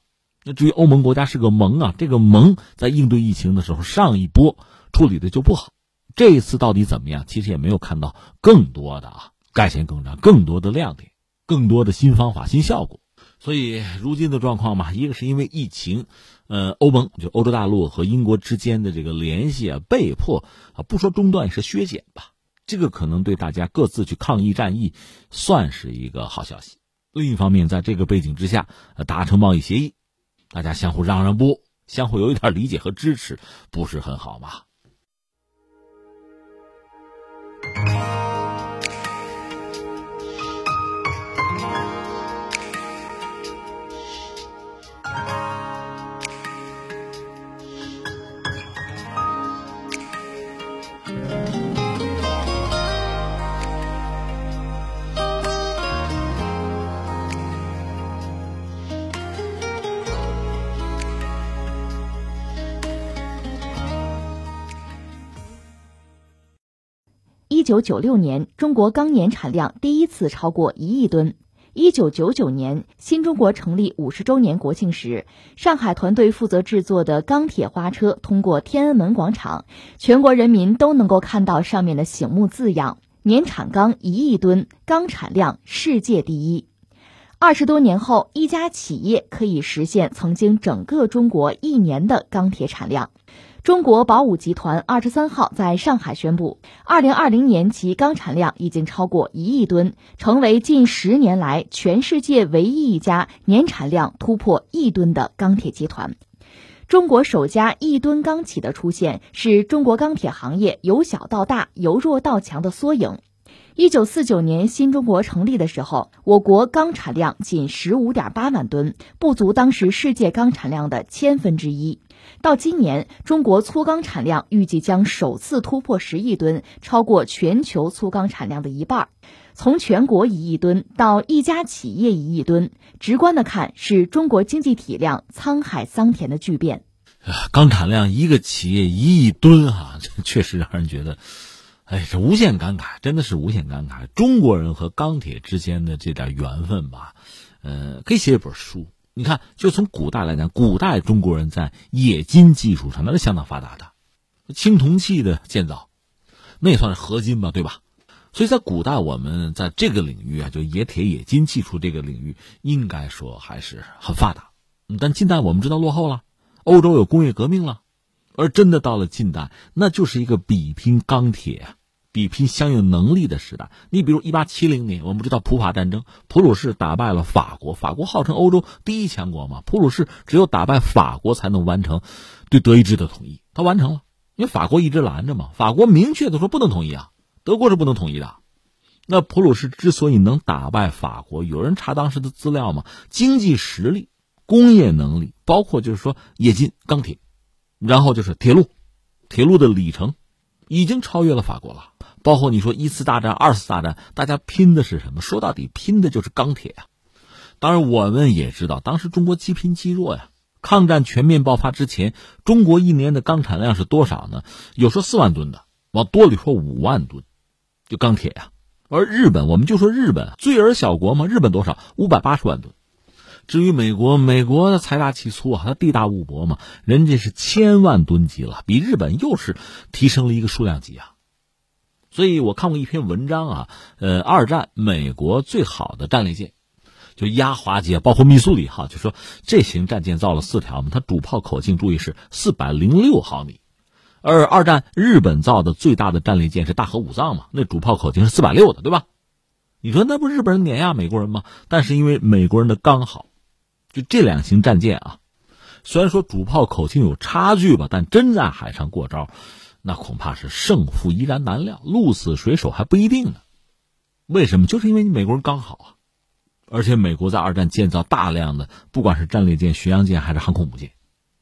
那至于欧盟国家是个盟啊，这个盟在应对疫情的时候，上一波处理的就不好。这一次到底怎么样？其实也没有看到更多的啊盖钱更张，更多的亮点。更多的新方法、新效果，所以如今的状况嘛，一个是因为疫情，呃，欧盟就欧洲大陆和英国之间的这个联系啊，被迫啊，不说中断，是削减吧。这个可能对大家各自去抗疫战役，算是一个好消息。另一方面，在这个背景之下，达成贸易协议，大家相互让让步，相互有一点理解和支持，不是很好吗？一九九六年，中国钢年产量第一次超过一亿吨。一九九九年，新中国成立五十周年国庆时，上海团队负责制作的钢铁花车通过天安门广场，全国人民都能够看到上面的醒目字样：“年产钢一亿吨，钢产量世界第一。”二十多年后，一家企业可以实现曾经整个中国一年的钢铁产量。中国宝武集团二十三号在上海宣布，二零二零年其钢产量已经超过一亿吨，成为近十年来全世界唯一一家年产量突破亿吨的钢铁集团。中国首家亿吨钢企的出现，是中国钢铁行业由小到大、由弱到强的缩影。一九四九年新中国成立的时候，我国钢产量仅十五点八万吨，不足当时世界钢产量的千分之一。到今年，中国粗钢产量预计将首次突破十亿吨，超过全球粗钢产量的一半。从全国一亿吨到一家企业一亿吨，直观的看，是中国经济体量沧海桑田的巨变。钢产量一个企业一亿吨啊，这确实让人觉得，哎，这无限感慨，真的是无限感慨。中国人和钢铁之间的这点缘分吧，呃，可以写一本书。你看，就从古代来讲，古代中国人在冶金技术上那是相当发达的，青铜器的建造，那也算是合金吧，对吧？所以在古代，我们在这个领域啊，就冶铁冶金技术这个领域，应该说还是很发达。但近代我们知道落后了，欧洲有工业革命了，而真的到了近代，那就是一个比拼钢铁。比拼相应能力的时代。你比如一八七零年，我们知道普法战争，普鲁士打败了法国。法国号称欧洲第一强国嘛，普鲁士只有打败法国才能完成对德意志的统一。他完成了，因为法国一直拦着嘛。法国明确的说不能统一啊，德国是不能统一的。那普鲁士之所以能打败法国，有人查当时的资料嘛，经济实力、工业能力，包括就是说冶金、钢铁，然后就是铁路，铁路的里程已经超越了法国了。包括你说一次大战、二次大战，大家拼的是什么？说到底，拼的就是钢铁呀。当然，我们也知道，当时中国积贫积弱呀。抗战全面爆发之前，中国一年的钢产量是多少呢？有说四万吨的，往多里说五万吨，就钢铁呀。而日本，我们就说日本，罪而小国嘛，日本多少？五百八十万吨。至于美国，美国的财大气粗啊，它地大物博嘛，人家是千万吨级了，比日本又是提升了一个数量级啊。所以我看过一篇文章啊，呃，二战美国最好的战列舰，就压华级，包括密苏里号，就说这型战舰造了四条嘛，它主炮口径注意是四百零六毫米，而二战日本造的最大的战列舰是大和武藏嘛，那主炮口径是四百六的，对吧？你说那不日本人碾压美国人吗？但是因为美国人的刚好，就这两型战舰啊，虽然说主炮口径有差距吧，但真在海上过招。那恐怕是胜负依然难料，鹿死谁手还不一定呢。为什么？就是因为你美国人刚好啊，而且美国在二战建造大量的，不管是战列舰、巡洋舰还是航空母舰，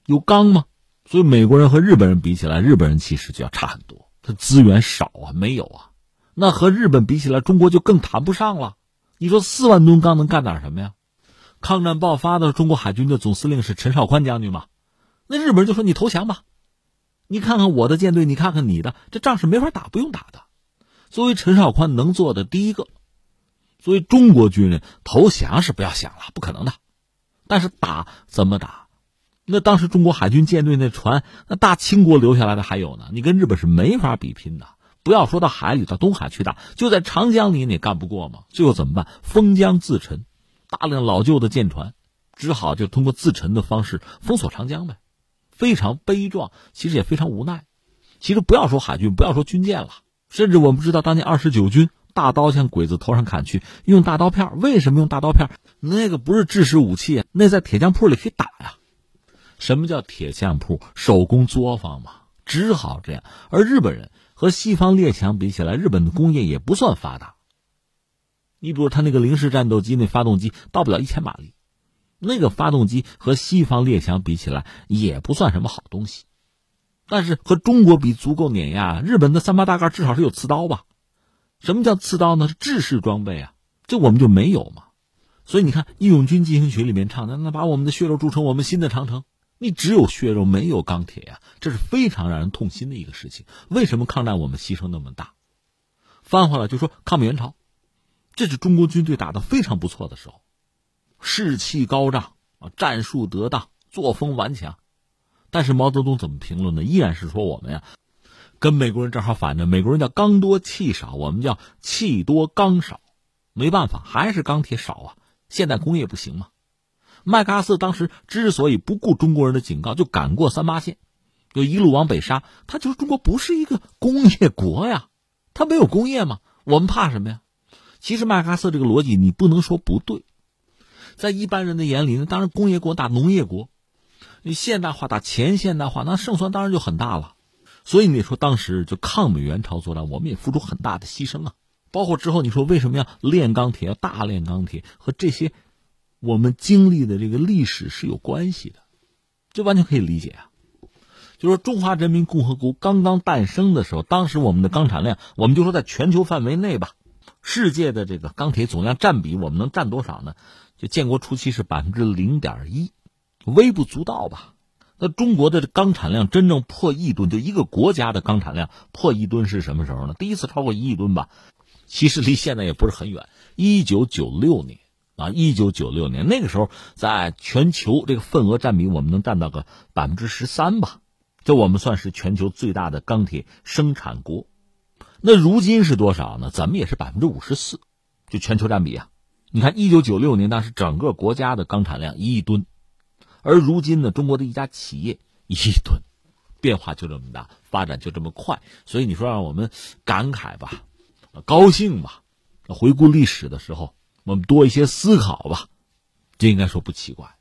有钢吗？所以美国人和日本人比起来，日本人其实就要差很多，他资源少啊，没有啊。那和日本比起来，中国就更谈不上了。你说四万吨钢能干点什么呀？抗战爆发的中国海军的总司令是陈绍宽将军嘛？那日本人就说你投降吧。你看看我的舰队，你看看你的，这仗是没法打，不用打的。作为陈绍宽能做的第一个，作为中国军人投降是不要想了，不可能的。但是打怎么打？那当时中国海军舰队那船，那大清国留下来的还有呢，你跟日本是没法比拼的。不要说到海里，到东海去打，就在长江里你干不过嘛。最后怎么办？封江自沉，大量老旧的舰船，只好就通过自沉的方式封锁长江呗。非常悲壮，其实也非常无奈。其实不要说海军，不要说军舰了，甚至我们知道当年二十九军大刀向鬼子头上砍去，用大刀片。为什么用大刀片？那个不是制式武器，那在铁匠铺里可以打呀。什么叫铁匠铺？手工作坊嘛，只好这样。而日本人和西方列强比起来，日本的工业也不算发达。你比如他那个零式战斗机，那发动机到不了一千马力，那个发动机和西方列强比起来也不算什么好东西。但是和中国比足够碾压。日本的三八大盖至少是有刺刀吧？什么叫刺刀呢？是制式装备啊，这我们就没有嘛。所以你看《义勇军进行曲》里面唱的，那把我们的血肉铸成我们新的长城。你只有血肉没有钢铁呀，这是非常让人痛心的一个事情。为什么抗战我们牺牲那么大？翻回来就说抗美援朝，这是中国军队打得非常不错的时候，士气高涨啊，战术得当，作风顽强。但是毛泽东怎么评论呢？依然是说我们呀，跟美国人正好反着。美国人叫钢多气少，我们叫气多钢少。没办法，还是钢铁少啊，现代工业不行嘛。麦克阿瑟当时之所以不顾中国人的警告，就赶过三八线，就一路往北杀，他就是中国不是一个工业国呀，他没有工业嘛，我们怕什么呀？其实麦克阿瑟这个逻辑你不能说不对，在一般人的眼里呢，当然工业国打农业国，你现代化打前现代化，那胜算当然就很大了。所以你说当时就抗美援朝作战，我们也付出很大的牺牲啊，包括之后你说为什么要炼钢铁，要大炼钢铁和这些。我们经历的这个历史是有关系的，这完全可以理解啊。就说中华人民共和国刚刚诞生的时候，当时我们的钢产量，我们就说在全球范围内吧，世界的这个钢铁总量占比，我们能占多少呢？就建国初期是百分之零点一，微不足道吧。那中国的钢产量真正破亿吨，就一个国家的钢产量破亿吨是什么时候呢？第一次超过一亿吨吧，其实离现在也不是很远，一九九六年。啊，一九九六年那个时候，在全球这个份额占比，我们能占到个百分之十三吧，就我们算是全球最大的钢铁生产国。那如今是多少呢？咱们也是百分之五十四，就全球占比啊。你看，一九九六年当时整个国家的钢产量一亿吨，而如今呢，中国的一家企业一亿吨，变化就这么大，发展就这么快。所以你说让我们感慨吧，高兴吧，回顾历史的时候。我们多一些思考吧，这应该说不奇怪。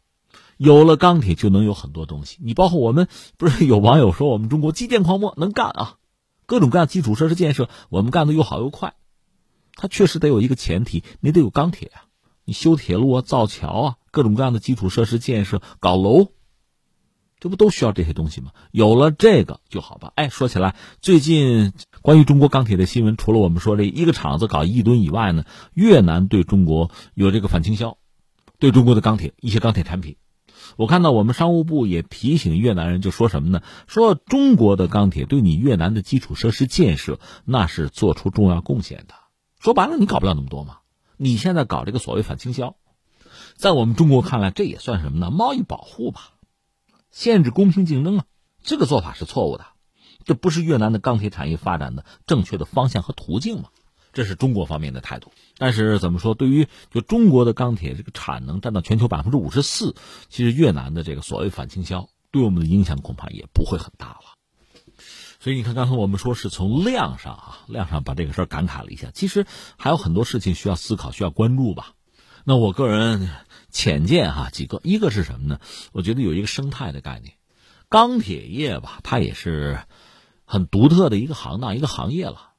有了钢铁，就能有很多东西。你包括我们，不是有网友说我们中国基建狂魔能干啊，各种各样基础设施建设，我们干的又好又快。它确实得有一个前提，你得有钢铁啊。你修铁路啊，造桥啊，各种各样的基础设施建设，搞楼。这不都需要这些东西吗？有了这个就好吧。哎，说起来，最近关于中国钢铁的新闻，除了我们说这一个厂子搞一吨以外呢，越南对中国有这个反倾销，对中国的钢铁一些钢铁产品，我看到我们商务部也提醒越南人，就说什么呢？说中国的钢铁对你越南的基础设施建设那是做出重要贡献的。说白了，你搞不了那么多嘛。你现在搞这个所谓反倾销，在我们中国看来，这也算什么呢？贸易保护吧。限制公平竞争啊，这个做法是错误的，这不是越南的钢铁产业发展的正确的方向和途径吗？这是中国方面的态度。但是怎么说，对于就中国的钢铁这个产能占到全球百分之五十四，其实越南的这个所谓反倾销对我们的影响恐怕也不会很大了。所以你看，刚才我们说是从量上啊，量上把这个事儿感慨了一下，其实还有很多事情需要思考、需要关注吧。那我个人。浅见哈几个，一个是什么呢？我觉得有一个生态的概念，钢铁业吧，它也是很独特的一个行当、一个行业了，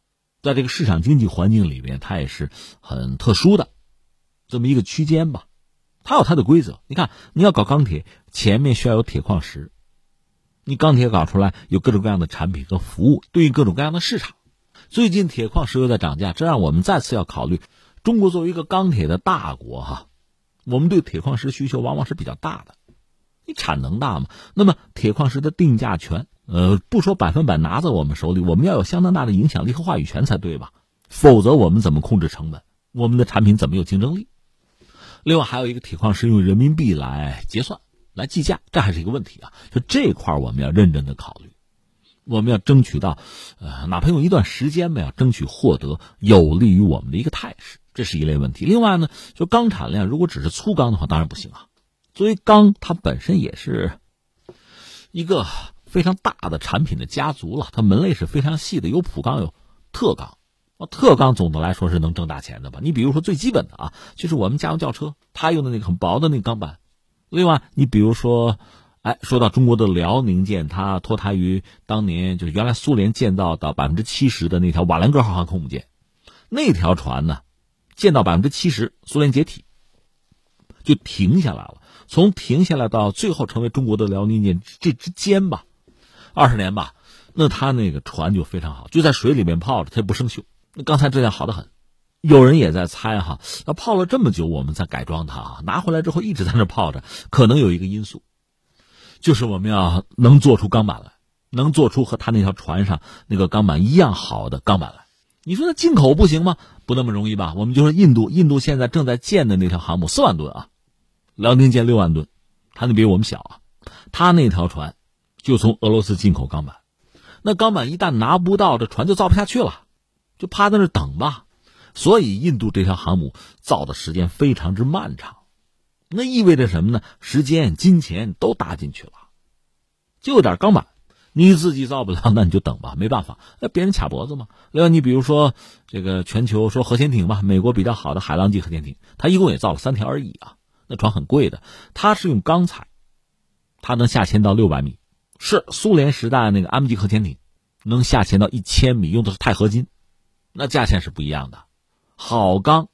在这个市场经济环境里边，它也是很特殊的这么一个区间吧。它有它的规则。你看，你要搞钢铁，前面需要有铁矿石，你钢铁搞出来有各种各样的产品和服务，对应各种各样的市场。最近铁矿石又在涨价，这让我们再次要考虑，中国作为一个钢铁的大国哈。我们对铁矿石需求往往是比较大的，你产能大嘛？那么铁矿石的定价权，呃，不说百分百拿在我们手里，我们要有相当大的影响力和话语权才对吧？否则我们怎么控制成本？我们的产品怎么有竞争力？另外还有一个铁矿石用人民币来结算、来计价，这还是一个问题啊。就这块我们要认真的考虑，我们要争取到，呃，哪怕用一段时间吧，要争取获得有利于我们的一个态势。这是一类问题。另外呢，就钢产量，如果只是粗钢的话，当然不行啊。作为钢，它本身也是一个非常大的产品的家族了，它门类是非常细的，有普钢，有特钢。特钢总的来说是能挣大钱的吧？你比如说最基本的啊，就是我们家用轿车，它用的那个很薄的那个钢板。另外，你比如说，哎，说到中国的辽宁舰，它脱胎于当年就是原来苏联建造到百分之七十的那条瓦良格号航空母舰，那条船呢，建到百分之七十，苏联解体，就停下来了。从停下来到最后成为中国的辽宁舰这之间吧，二十年吧，那它那个船就非常好，就在水里面泡着，它也不生锈。那刚才质量好的很，有人也在猜哈，那泡了这么久，我们再改装它啊，拿回来之后一直在那泡着，可能有一个因素，就是我们要能做出钢板来，能做出和他那条船上那个钢板一样好的钢板来。你说那进口不行吗？不那么容易吧？我们就说印度，印度现在正在建的那条航母四万吨啊，辽宁舰六万吨，它那比我们小啊，它那条船就从俄罗斯进口钢板，那钢板一旦拿不到，这船就造不下去了。就趴在那等吧，所以印度这条航母造的时间非常之漫长，那意味着什么呢？时间、金钱都搭进去了，就点钢板，你自己造不了，那你就等吧，没办法，那别人卡脖子嘛。另外，你比如说这个全球说核潜艇吧，美国比较好的海狼级核潜艇，它一共也造了三条而已啊，那船很贵的，它是用钢材，它能下潜到六百米，是苏联时代那个 M 级核潜艇能下潜到一千米，用的是钛合金。那价钱是不一样的，好钢，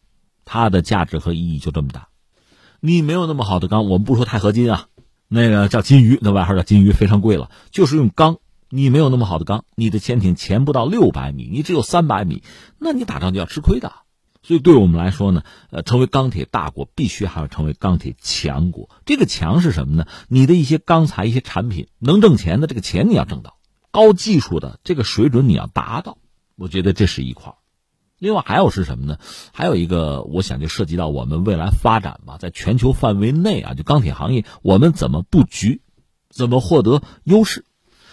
它的价值和意义就这么大。你没有那么好的钢，我们不说钛合金啊，那个叫金鱼，那外号叫金鱼，非常贵了。就是用钢，你没有那么好的钢，你的潜艇潜不到六百米，你只有三百米，那你打仗就要吃亏的。所以对我们来说呢，呃，成为钢铁大国，必须还要成为钢铁强国。这个强是什么呢？你的一些钢材、一些产品能挣钱的，这个钱你要挣到，高技术的这个水准你要达到。我觉得这是一块另外还有是什么呢？还有一个，我想就涉及到我们未来发展吧，在全球范围内啊，就钢铁行业，我们怎么布局，怎么获得优势，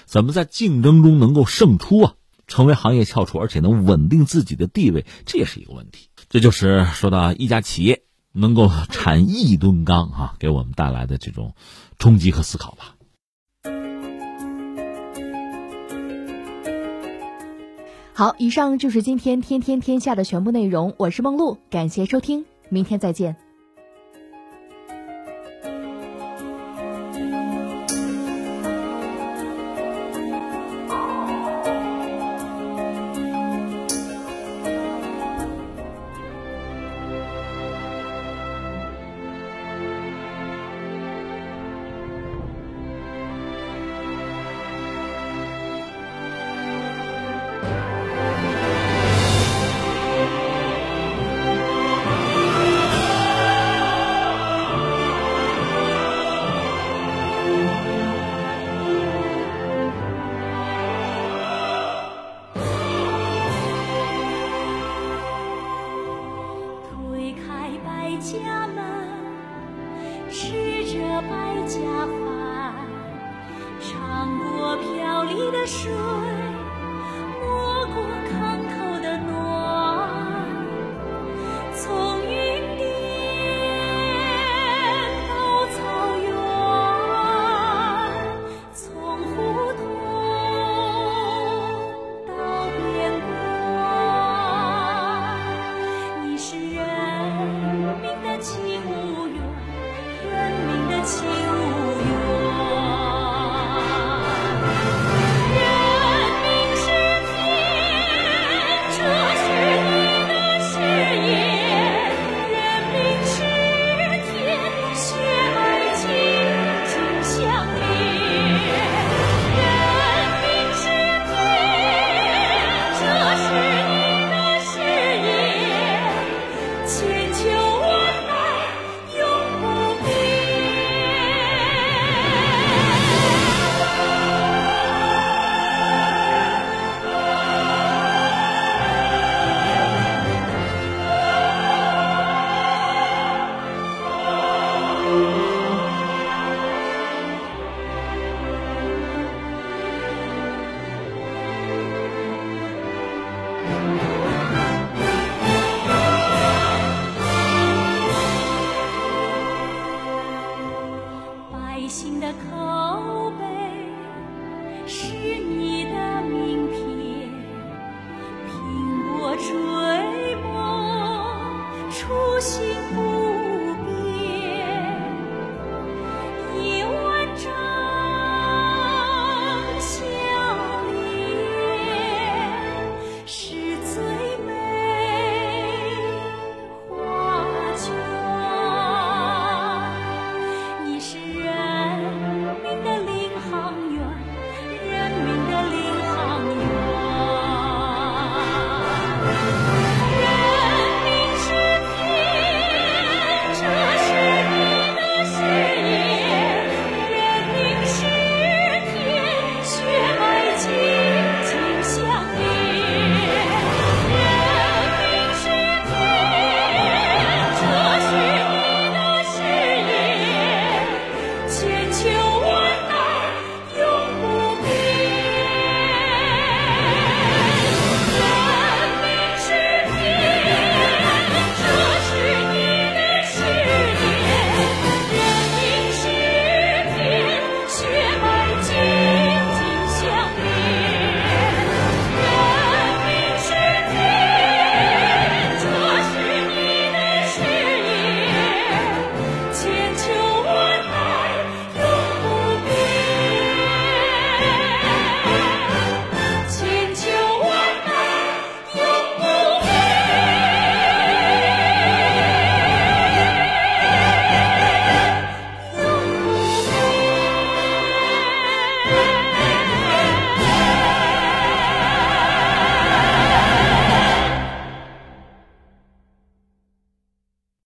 怎么在竞争中能够胜出啊，成为行业翘楚，而且能稳定自己的地位，这也是一个问题。这就是说到一家企业能够产一吨钢啊，给我们带来的这种冲击和思考吧。好，以上就是今天天天天下的全部内容。我是梦露，感谢收听，明天再见。